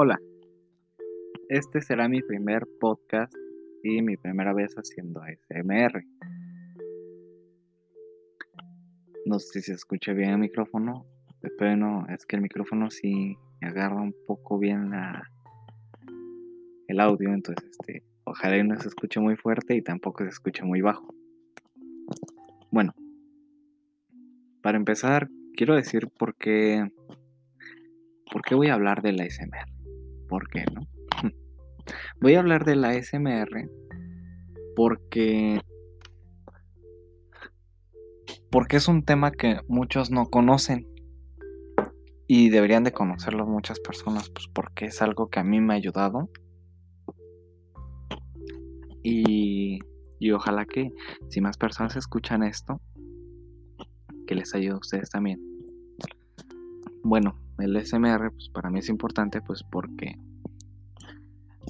Hola, este será mi primer podcast y mi primera vez haciendo ASMR. No sé si se escucha bien el micrófono, pero no, es que el micrófono sí agarra un poco bien la, el audio, entonces este, ojalá no se escuche muy fuerte y tampoco se escuche muy bajo. Bueno, para empezar, quiero decir por qué, por qué voy a hablar de la ASMR. ¿Por qué no? Voy a hablar de la ASMR porque porque es un tema que muchos no conocen y deberían de conocerlo muchas personas, pues porque es algo que a mí me ha ayudado y, y ojalá que si más personas escuchan esto, que les ayude a ustedes también. Bueno, el SMR pues para mí es importante pues porque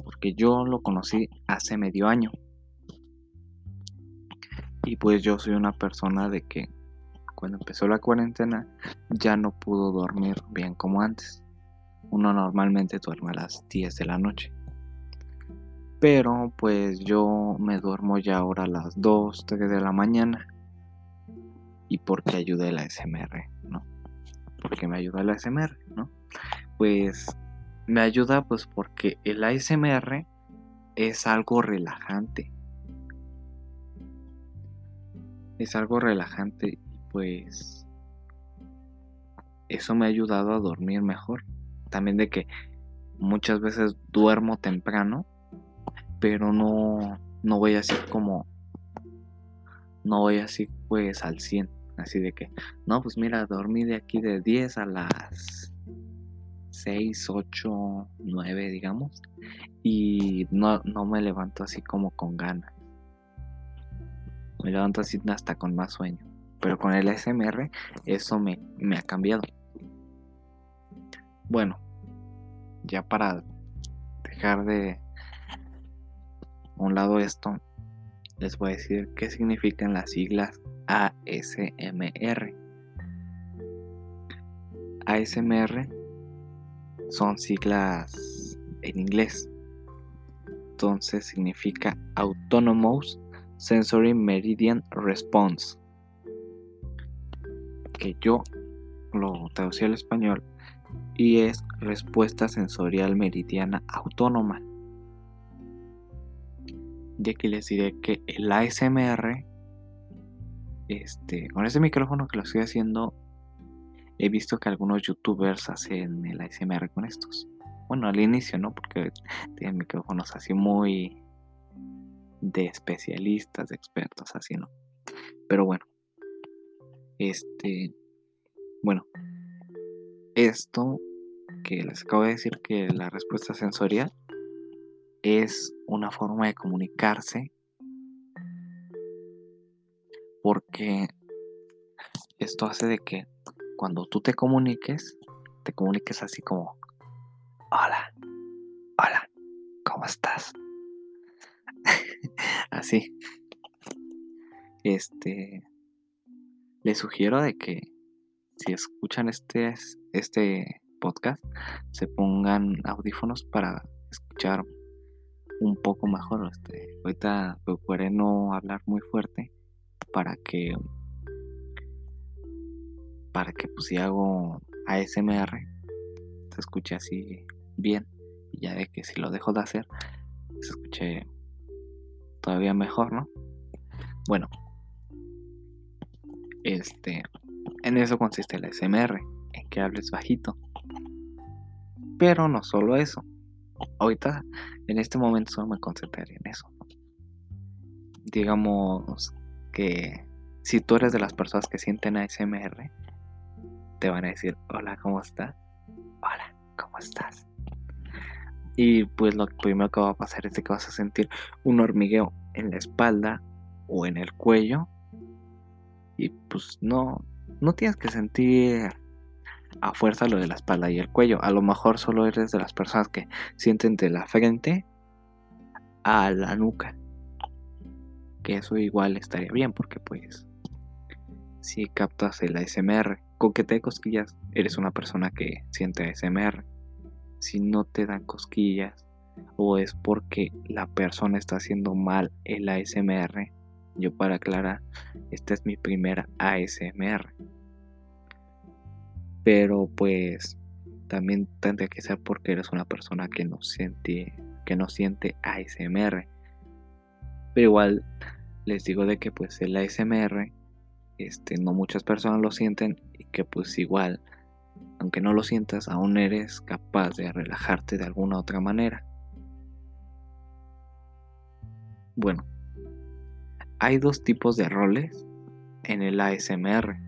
porque yo lo conocí hace medio año. Y pues yo soy una persona de que cuando empezó la cuarentena ya no pudo dormir bien como antes. Uno normalmente duerme a las 10 de la noche. Pero pues yo me duermo ya ahora a las 2, 3 de la mañana. Y porque ayuda la SMR, ¿no? Porque me ayuda la SMR, ¿no? Pues me ayuda pues porque el ASMR es algo relajante. Es algo relajante y pues eso me ha ayudado a dormir mejor. También de que muchas veces duermo temprano, pero no, no voy así como, no voy así pues al 100. Así de que, no, pues mira, dormí de aquí de 10 a las 6, 8, 9, digamos. Y no, no me levanto así como con ganas. Me levanto así hasta con más sueño. Pero con el SMR eso me, me ha cambiado. Bueno, ya para dejar de un lado esto, les voy a decir qué significan las siglas ASMR. ASMR son siglas en inglés. Entonces significa Autonomous Sensory Meridian Response. Que yo lo traducí al español y es respuesta sensorial meridiana autónoma. Y aquí les diré que el ASMR, este, con ese micrófono que lo estoy haciendo, he visto que algunos youtubers hacen el ASMR con estos. Bueno, al inicio, ¿no? Porque tienen micrófonos así muy de especialistas, de expertos, así, ¿no? Pero bueno, este, bueno, esto que les acabo de decir que la respuesta sensorial es una forma de comunicarse porque esto hace de que cuando tú te comuniques, te comuniques así como, hola, hola, ¿cómo estás? así. Este, les sugiero de que si escuchan este, este podcast, se pongan audífonos para escuchar un poco mejor. Este, ahorita procuré no hablar muy fuerte para que para que pues si hago ASMR se escuche así bien y ya de que si lo dejo de hacer se escuche todavía mejor, ¿no? Bueno, este, en eso consiste el ASMR, en que hables bajito. Pero no solo eso. Ahorita, en este momento, solo me concentraré en eso. Digamos que si tú eres de las personas que sienten ASMR, te van a decir, hola, ¿cómo estás? Hola, ¿cómo estás? Y pues lo primero que va a pasar es que vas a sentir un hormigueo en la espalda o en el cuello. Y pues no, no tienes que sentir a fuerza lo de la espalda y el cuello. A lo mejor solo eres de las personas que sienten de la frente a la nuca. Que eso igual estaría bien porque pues si captas el ASMR con que te cosquillas, eres una persona que siente ASMR. si no te dan cosquillas o es porque la persona está haciendo mal el ASMR. Yo para aclarar, esta es mi primera ASMR. Pero pues también tendría que ser porque eres una persona que no siente que no siente ASMR. Pero igual les digo de que pues el ASMR este no muchas personas lo sienten y que pues igual aunque no lo sientas aún eres capaz de relajarte de alguna otra manera. Bueno, hay dos tipos de roles en el ASMR.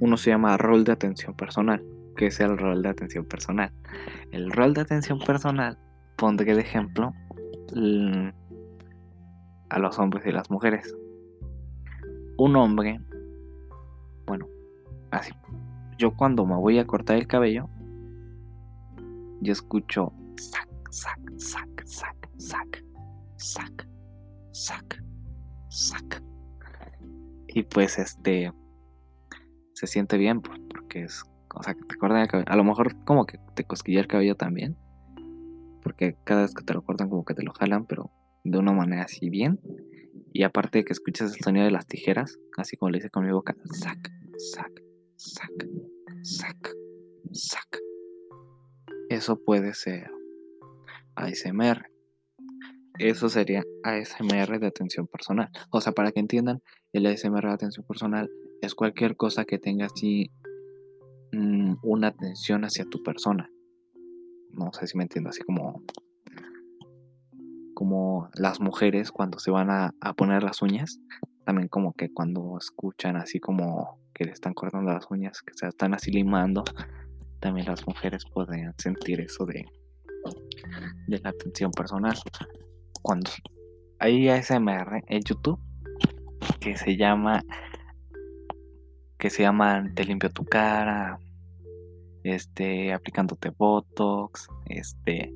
Uno se llama rol de atención personal, que es el rol de atención personal. El rol de atención personal, pondré de ejemplo a los hombres y las mujeres. Un hombre, bueno, así. Yo cuando me voy a cortar el cabello, yo escucho sac, sac, sac, sac, sac, sac, sac, sac. Y pues este se siente bien pues, porque es, o sea, que te cortan el cabello. A lo mejor como que te cosquilla el cabello también, porque cada vez que te lo cortan como que te lo jalan, pero de una manera así bien. Y aparte de que escuchas el sonido de las tijeras, así como le hice con mi boca, sac, sac, sac, sac, sac. Eso puede ser ASMR. Eso sería ASMR de atención personal. O sea, para que entiendan, el ASMR de atención personal es cualquier cosa que tenga así mm, una atención hacia tu persona. No sé si me entiendo, así como como las mujeres cuando se van a, poner las uñas, también como que cuando escuchan así como que le están cortando las uñas, que se están así limando, también las mujeres pueden sentir eso de, de la atención personal. Cuando hay ASMR en YouTube que se llama que se llama Te limpio tu cara, este, aplicándote botox, este,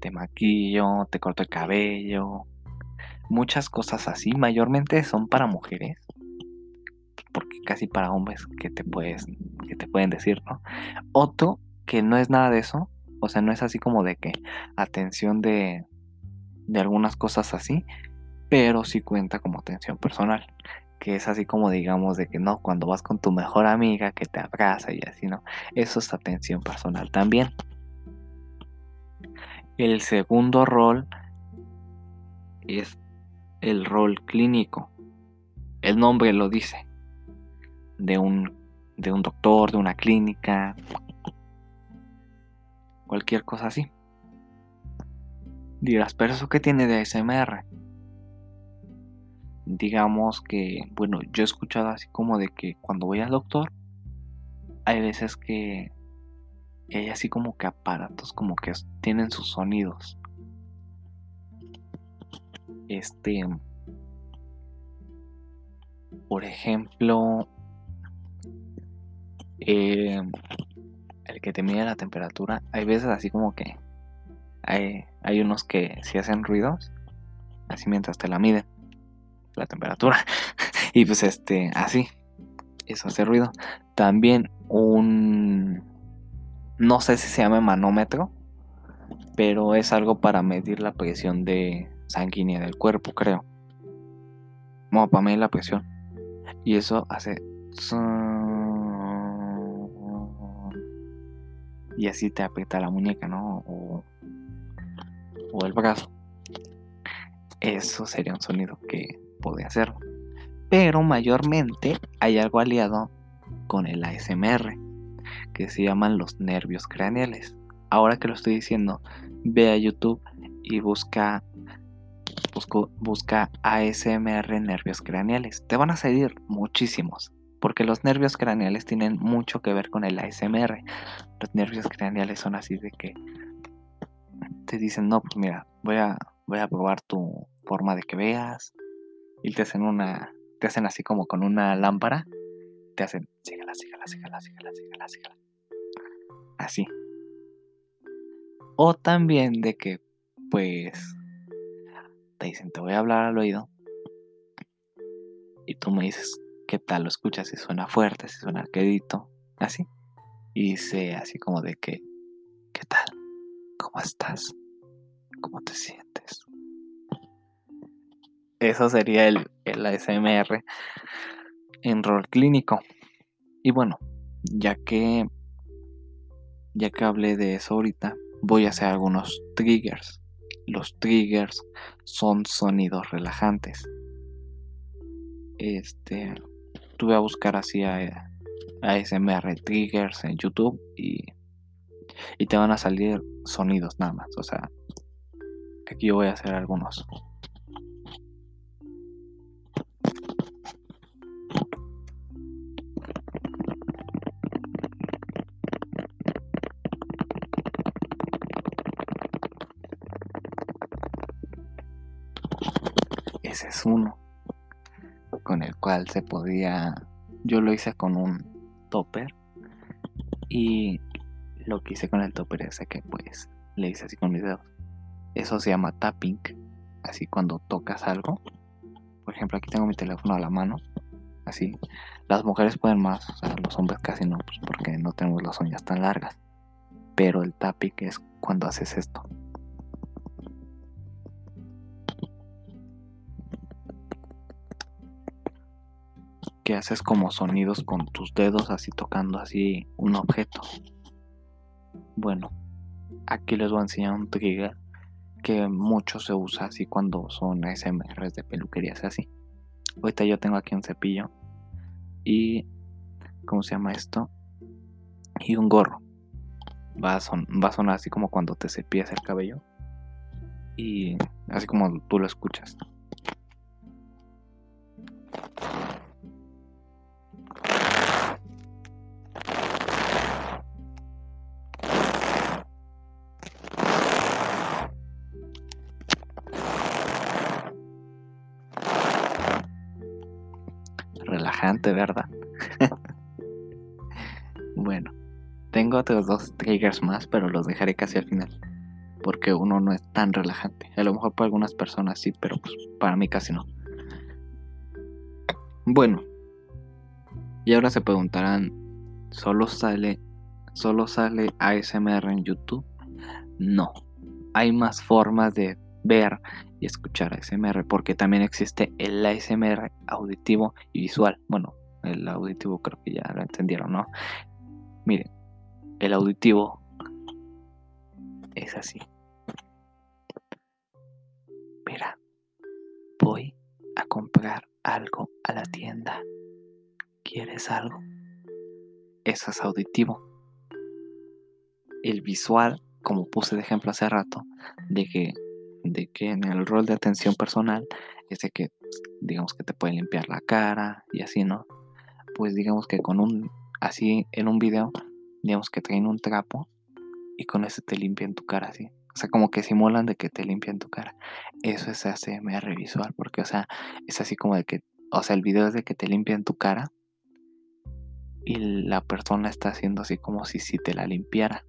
te maquillo, te corto el cabello, muchas cosas así, mayormente son para mujeres, porque casi para hombres que te puedes, que te pueden decir, ¿no? Otro que no es nada de eso, o sea, no es así como de que atención de, de algunas cosas así, pero sí cuenta como atención personal que es así como digamos de que no, cuando vas con tu mejor amiga que te abraza y así, ¿no? Eso es atención personal también. El segundo rol es el rol clínico. El nombre lo dice. De un, de un doctor, de una clínica, cualquier cosa así. Dirás, pero eso qué tiene de ASMR? Digamos que, bueno, yo he escuchado así como de que cuando voy al doctor, hay veces que, hay así como que aparatos como que tienen sus sonidos. Este, por ejemplo, eh, el que te mide la temperatura, hay veces así como que hay, hay unos que si hacen ruidos, así mientras te la miden la temperatura. y pues este, así. Eso hace ruido. También un... No sé si se llama manómetro. Pero es algo para medir la presión de sanguínea del cuerpo, creo. Bueno, para medir la presión. Y eso hace... Y así te aprieta la muñeca, ¿no? O, o el brazo. Eso sería un sonido que puede hacerlo. Pero mayormente hay algo aliado con el ASMR, que se llaman los nervios craneales. Ahora que lo estoy diciendo, ve a YouTube y busca, busca ASMR nervios craneales. Te van a salir muchísimos, porque los nervios craneales tienen mucho que ver con el ASMR. Los nervios craneales son así de que te dicen, no, pues mira, voy a, voy a probar tu forma de que veas, y te hacen una, te hacen así como con una lámpara, te hacen, sígala, sígala, sígala, sígala, sígala, sígala. Así. O también de que, pues, te dicen, te voy a hablar al oído. Y tú me dices, ¿qué tal lo escuchas? Si suena fuerte, si suena quedito, así. Y dice así como de que ¿cómo estás? ¿Cómo te sientes? Eso sería el, el ASMR en rol clínico. Y bueno, ya que ya que hablé de eso ahorita, voy a hacer algunos triggers. Los triggers son sonidos relajantes. Este, tuve a buscar así a, ASMR triggers en YouTube y, y te van a salir sonidos nada más. O sea, aquí yo voy a hacer algunos. Ese es uno con el cual se podía... Yo lo hice con un topper y lo que hice con el topper es que pues le hice así con mis dedos. Eso se llama tapping, así cuando tocas algo. Por ejemplo, aquí tengo mi teléfono a la mano, así. Las mujeres pueden más, los hombres casi no, pues porque no tenemos las uñas tan largas. Pero el tapping es cuando haces esto. Haces como sonidos con tus dedos así tocando así un objeto. Bueno, aquí les voy a enseñar un trigger que mucho se usa así cuando son SMRs de peluquerías así. Ahorita yo tengo aquí un cepillo y ¿cómo se llama esto? Y un gorro. Va a, va a sonar así como cuando te cepillas el cabello. Y así como tú lo escuchas. Relajante, ¿verdad? bueno, tengo otros dos triggers más, pero los dejaré casi al final. Porque uno no es tan relajante. A lo mejor para algunas personas sí, pero pues para mí casi no. Bueno. Y ahora se preguntarán, ¿solo sale, solo sale ASMR en YouTube? No. Hay más formas de ver y escuchar ASMR, porque también existe el ASMR auditivo y visual. Bueno, el auditivo creo que ya lo entendieron, ¿no? Miren, el auditivo es así. Mira, voy a comprar algo a la tienda. ¿Quieres algo? Eso es auditivo. El visual, como puse de ejemplo hace rato, de que de que en el rol de atención personal es de que digamos que te pueden limpiar la cara y así, ¿no? Pues digamos que con un así en un video, digamos que traen un trapo y con ese te limpian tu cara así. O sea, como que simulan de que te limpian tu cara. Eso es ASMR visual, porque, o sea, es así como de que, o sea, el video es de que te limpian tu cara y la persona está haciendo así como si, si te la limpiara.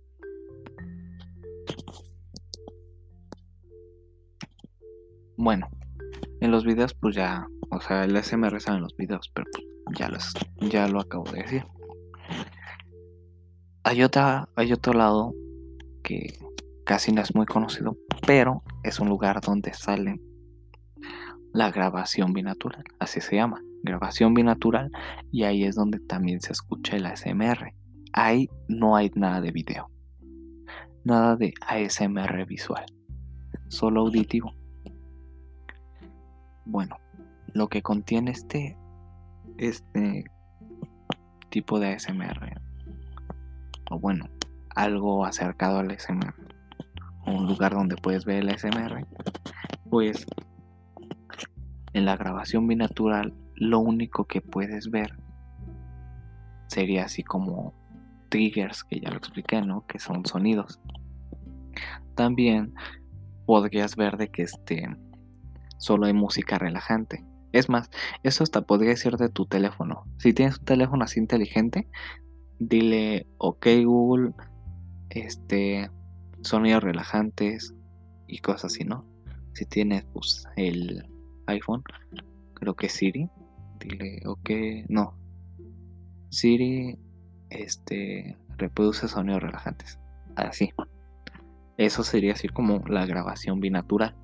Bueno, en los videos pues ya, o sea, el SMR sale en los videos, pero pues, ya, los, ya lo acabo de decir. Hay, otra, hay otro lado que casi no es muy conocido, pero es un lugar donde sale la grabación binatural, así se llama, grabación binatural, y ahí es donde también se escucha el ASMR. Ahí no hay nada de video, nada de ASMR visual, solo auditivo. Bueno, lo que contiene este, este tipo de ASMR, o bueno, algo acercado al ASMR, un lugar donde puedes ver el ASMR, pues en la grabación binatural lo único que puedes ver sería así como triggers, que ya lo expliqué, ¿no? Que son sonidos. También podrías ver de que este solo hay música relajante. Es más, eso hasta podría ser de tu teléfono. Si tienes un teléfono así inteligente, dile, ok Google, este, sonidos relajantes y cosas así, ¿no? Si tienes pues, el iPhone, creo que Siri, dile, ok, no. Siri, este, reproduce sonidos relajantes. Así. Eso sería así como la grabación binatural.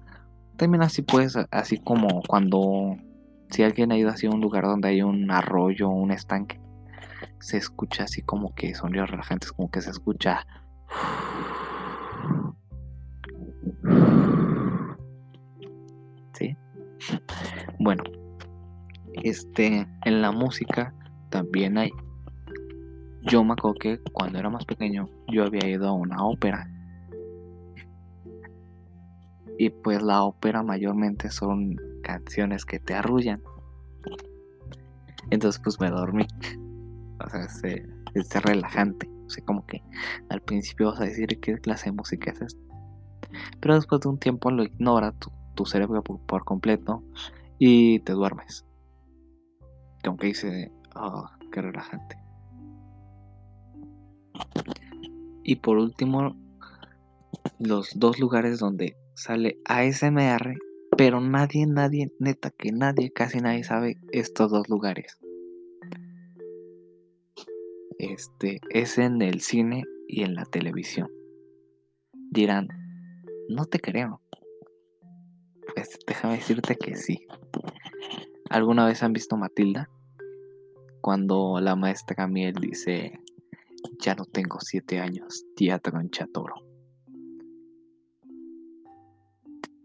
También así puedes, así como cuando si alguien ha ido hacia un lugar donde hay un arroyo o un estanque, se escucha así como que sonidos relajantes, como que se escucha. ¿Sí? Bueno, este, en la música también hay. Yo me acuerdo que cuando era más pequeño yo había ido a una ópera. Y pues la ópera mayormente son canciones que te arrullan. Entonces pues me dormí. O sea, es, relajante. O sea, como que al principio vas a decir qué clase de música es esta. Pero después de un tiempo lo ignora tu, cerebro por, completo y te duermes. Como que dice, oh, qué relajante. Y por último, los dos lugares donde sale ASMR, pero nadie, nadie, neta que nadie, casi nadie sabe estos dos lugares. Este es en el cine y en la televisión. Dirán, no te creo. Pues déjame decirte que sí. ¿Alguna vez han visto Matilda? Cuando la maestra Miel dice, ya no tengo siete años, teatro en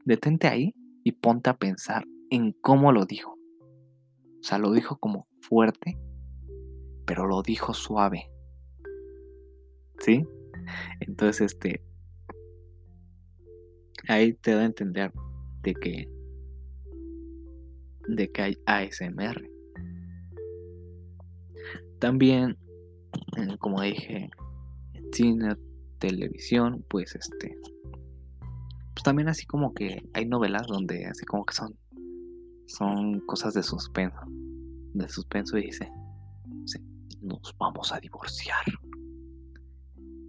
Detente ahí y ponte a pensar en cómo lo dijo. O sea, lo dijo como fuerte, pero lo dijo suave. ¿Sí? Entonces, este, ahí te da a entender de que de que hay ASMR. También, eh, como dije, en cine, televisión, pues este pues también así como que hay novelas donde así como que son son cosas de suspenso, de suspenso y dice, nos vamos a divorciar.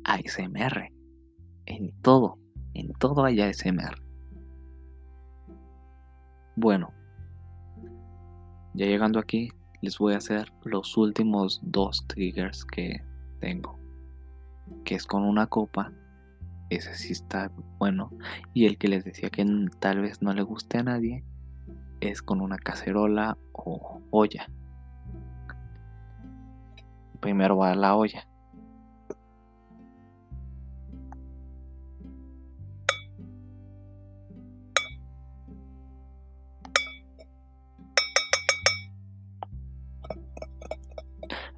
ASMR en todo en todo hay ASMR. Bueno, ya llegando aquí, les voy a hacer los últimos dos triggers que tengo. Que es con una copa. Ese sí está bueno. Y el que les decía que tal vez no le guste a nadie. Es con una cacerola o olla. Primero va la olla.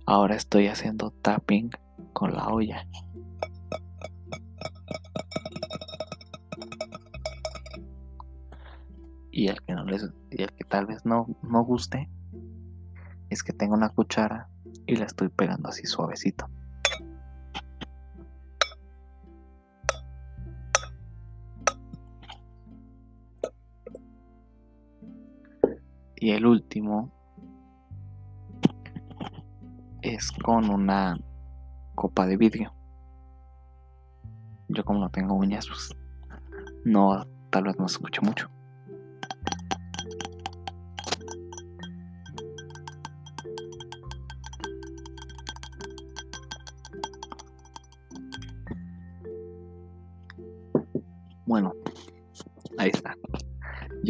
Ahora estoy haciendo tapping con la olla. Y el que no les, y el que tal vez no, no guste es que tengo una cuchara y la estoy pegando así suavecito. Y el último es con una copa de vidrio. Yo como no tengo uñas, pues no, tal vez no se escuche mucho.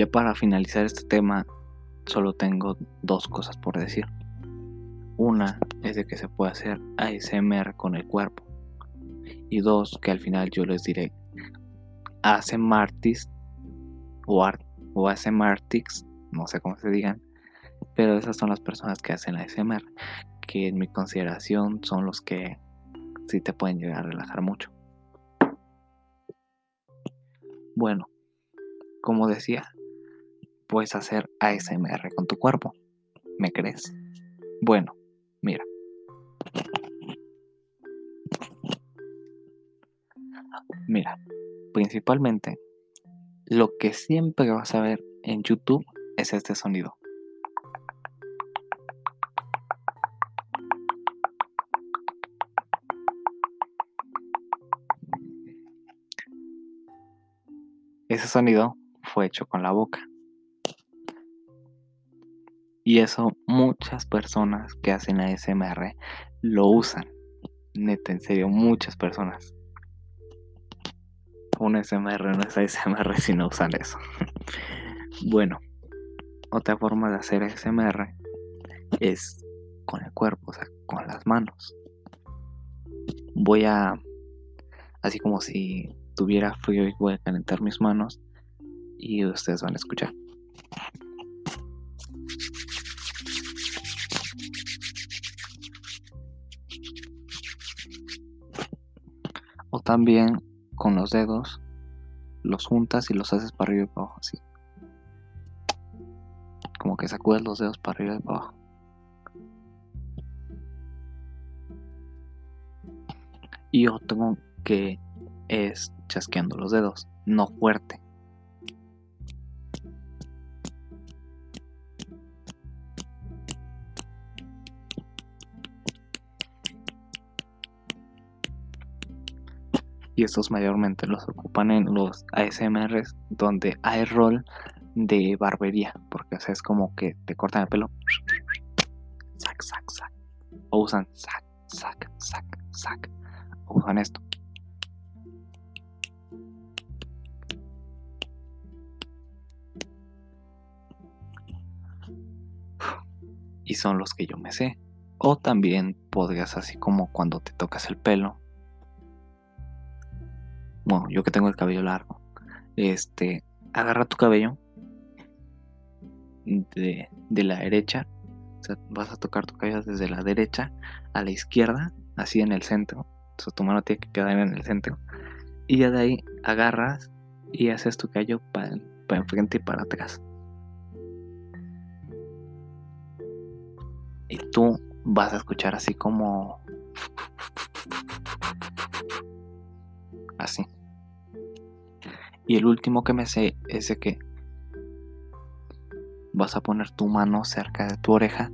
Ya para finalizar este tema, solo tengo dos cosas por decir. Una es de que se puede hacer ASMR con el cuerpo. Y dos, que al final yo les diré ASMR artist o, art, o no sé cómo se digan, pero esas son las personas que hacen ASMR, que en mi consideración son los que sí te pueden llegar a relajar mucho. Bueno, como decía, puedes hacer ASMR con tu cuerpo. ¿Me crees? Bueno, Mira. Mira, principalmente lo que siempre vas a ver en YouTube es este sonido. Ese sonido fue hecho con la boca. Y eso muchas personas que hacen ASMR lo usan. Neta, en serio, muchas personas. un SMR no es ASMR si no usan eso. bueno, otra forma de hacer ASMR es con el cuerpo, o sea, con las manos. Voy a, así como si tuviera frío y voy a calentar mis manos y ustedes van a escuchar. También con los dedos los juntas y los haces para arriba y para abajo, así. Como que sacudes los dedos para arriba y para abajo. Y otro que es chasqueando los dedos, no fuerte. Y estos mayormente los ocupan en los ASMRs donde hay rol de barbería, porque es como que te cortan el pelo, sac, sac, sac, o usan sac, sac, sac, sac, o usan esto. Y son los que yo me sé. O también podrías así como cuando te tocas el pelo, yo que tengo el cabello largo, este, agarra tu cabello de, la derecha, vas a tocar tu cabello desde la derecha a la izquierda, así en el centro, o tu mano tiene que quedar en el centro, y ya de ahí agarras y haces tu cabello para enfrente y para atrás. Y tú vas a escuchar así como así. Y el último que me sé es de que vas a poner tu mano cerca de tu oreja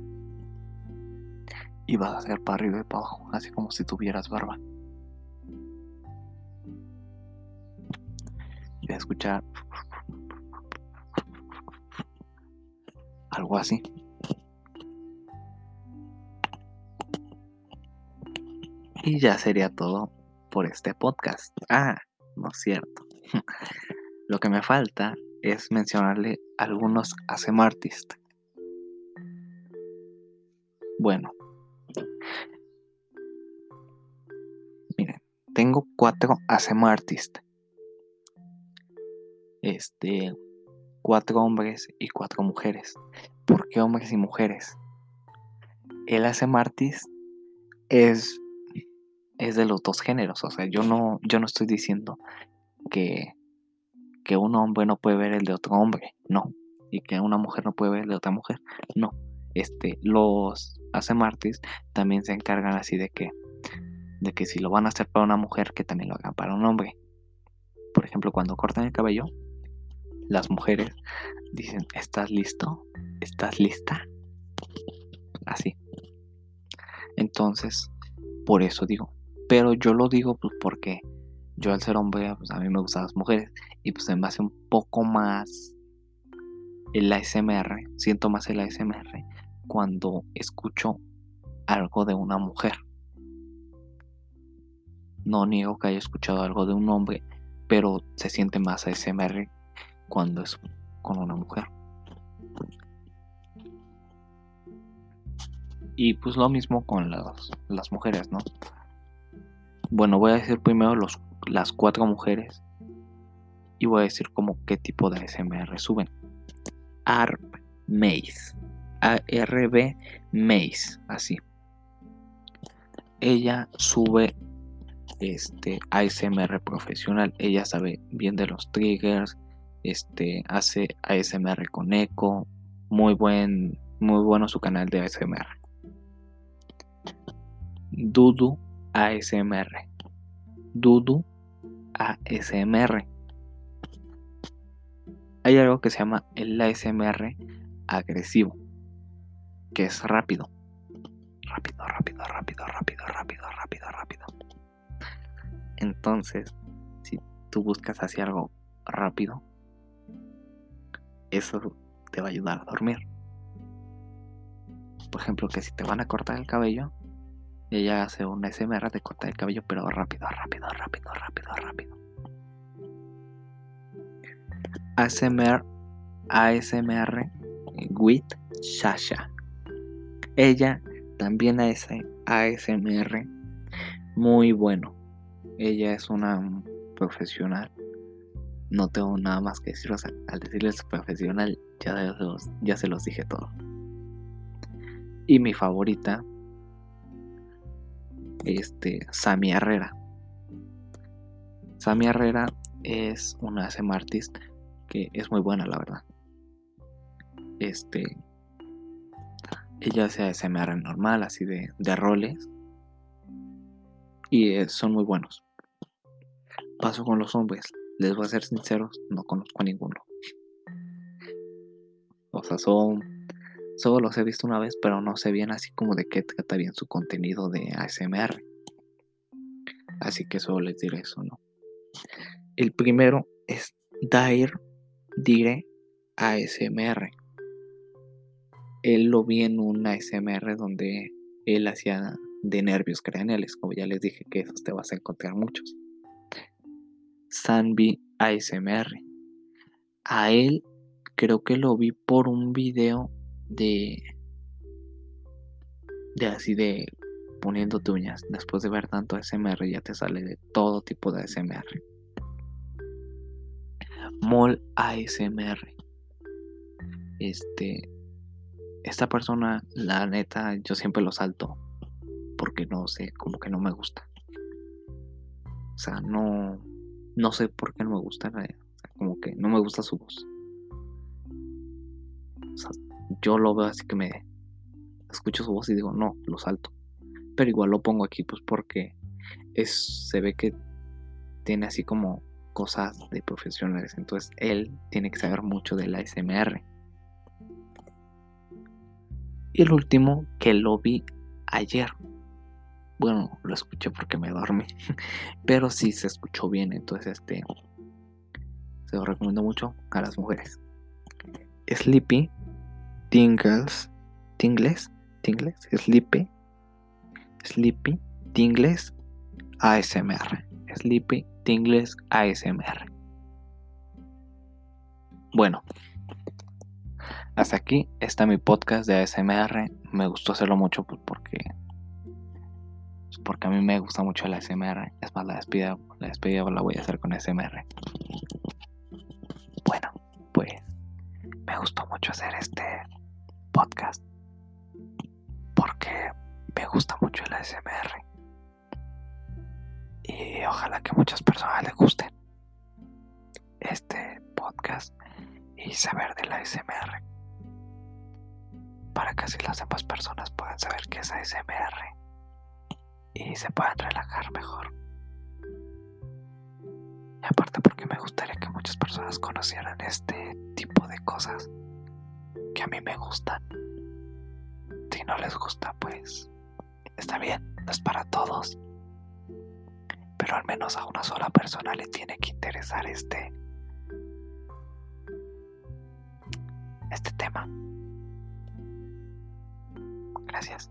y vas a hacer para arriba y para abajo, así como si tuvieras barba. Y a escuchar algo así. Y ya sería todo por este podcast. Ah, no es cierto. Lo que me falta es mencionarle algunos ASM artist. Bueno. Miren, tengo cuatro ASM artist. Este, cuatro hombres y cuatro mujeres. ¿Por qué hombres y mujeres? El ASM artist es es de los dos géneros. O sea, yo no, yo no estoy diciendo que, que un hombre no puede ver el de otro hombre. No. Y que una mujer no puede ver el de otra mujer. No. Este, los martes también se encargan así de que, de que si lo van a hacer para una mujer, que también lo hagan para un hombre. Por ejemplo, cuando cortan el cabello, las mujeres dicen, ¿estás listo? ¿Estás lista? Así. Entonces, por eso digo, pero yo lo digo pues porque yo al ser hombre, pues a mí me gustan las mujeres. Y pues se me un poco más el ASMR, siento más el ASMR cuando escucho algo de una mujer. No niego que haya escuchado algo de un hombre, pero se siente más ASMR cuando es con una mujer. Y pues lo mismo con las, las mujeres, ¿no? Bueno, voy a decir primero los, las cuatro mujeres y voy a decir como qué tipo de ASMR suben. ARB Maze. ARB Maze, así. Ella sube este ASMR profesional. Ella sabe bien de los triggers. Este hace ASMR con eco. Muy buen, muy bueno su canal de ASMR. Dudu ASMR. Dudu ASMR. Hay algo que se llama el ASMR agresivo, que es rápido. Rápido, rápido, rápido, rápido, rápido, rápido, rápido. Entonces, si tú buscas así algo rápido, eso te va a ayudar a dormir. Por ejemplo, que si te van a cortar el cabello, ella hace una SMR de cortar el cabello, pero rápido, rápido, rápido, rápido, rápido. ASMR, ASMR with Sasha. Ella también hace ASMR muy bueno. Ella es una profesional. No tengo nada más que decir. al decirles profesional, ya, ya se los dije todo. Y mi favorita, este, Sami Herrera. Sami Herrera es una artist que es muy buena, la verdad. Este, ella hace ASMR normal, así de, de roles. Y eh, son muy buenos. Paso con los hombres. Les voy a ser sinceros, no conozco a ninguno. O sea, son. Solo los he visto una vez, pero no sé bien así como de qué trata bien su contenido de ASMR. Así que solo les diré eso, ¿no? El primero es Dair Dire ASMR. Él lo vi en un ASMR donde él hacía de nervios craneales, como ya les dije que esos te vas a encontrar muchos. Sanbi ASMR. A él creo que lo vi por un video de de así de poniendo uñas. Después de ver tanto ASMR ya te sale de todo tipo de ASMR. Mol ASMR. Este esta persona, la neta, yo siempre lo salto porque no sé, como que no me gusta. O sea, no no sé por qué no me gusta, como que no me gusta su voz. O sea, yo lo veo así que me escucho su voz y digo, no, lo salto. Pero igual lo pongo aquí pues porque es se ve que tiene así como cosas de profesionales, entonces él tiene que saber mucho de la SMR. Y el último que lo vi ayer. Bueno, lo escuché porque me dormí. Pero sí se escuchó bien. Entonces, este. Se lo recomiendo mucho a las mujeres. Sleepy. Tingles. Tingles. Tingles. Sleepy. Sleepy. Tingles. ASMR. Sleepy. Tingles. ASMR. Bueno, hasta aquí está mi podcast de ASMR. Me gustó hacerlo mucho pues, porque porque a mí me gusta mucho el ASMR. Es más, la despedida, la despedida la voy a hacer con ASMR. Bueno, pues me gustó mucho hacer este podcast porque me gusta mucho el ASMR. Y ojalá que muchas personas les gusten este podcast y saber del ASMR para que así las demás personas puedan saber qué es ASMR y se puedan relajar mejor. Y aparte porque me gustaría que muchas personas conocieran este tipo de cosas que a mí me gustan. Si no les gusta, pues está bien, no es para todos. Pero al menos a una sola persona le tiene que interesar este este tema. Gracias.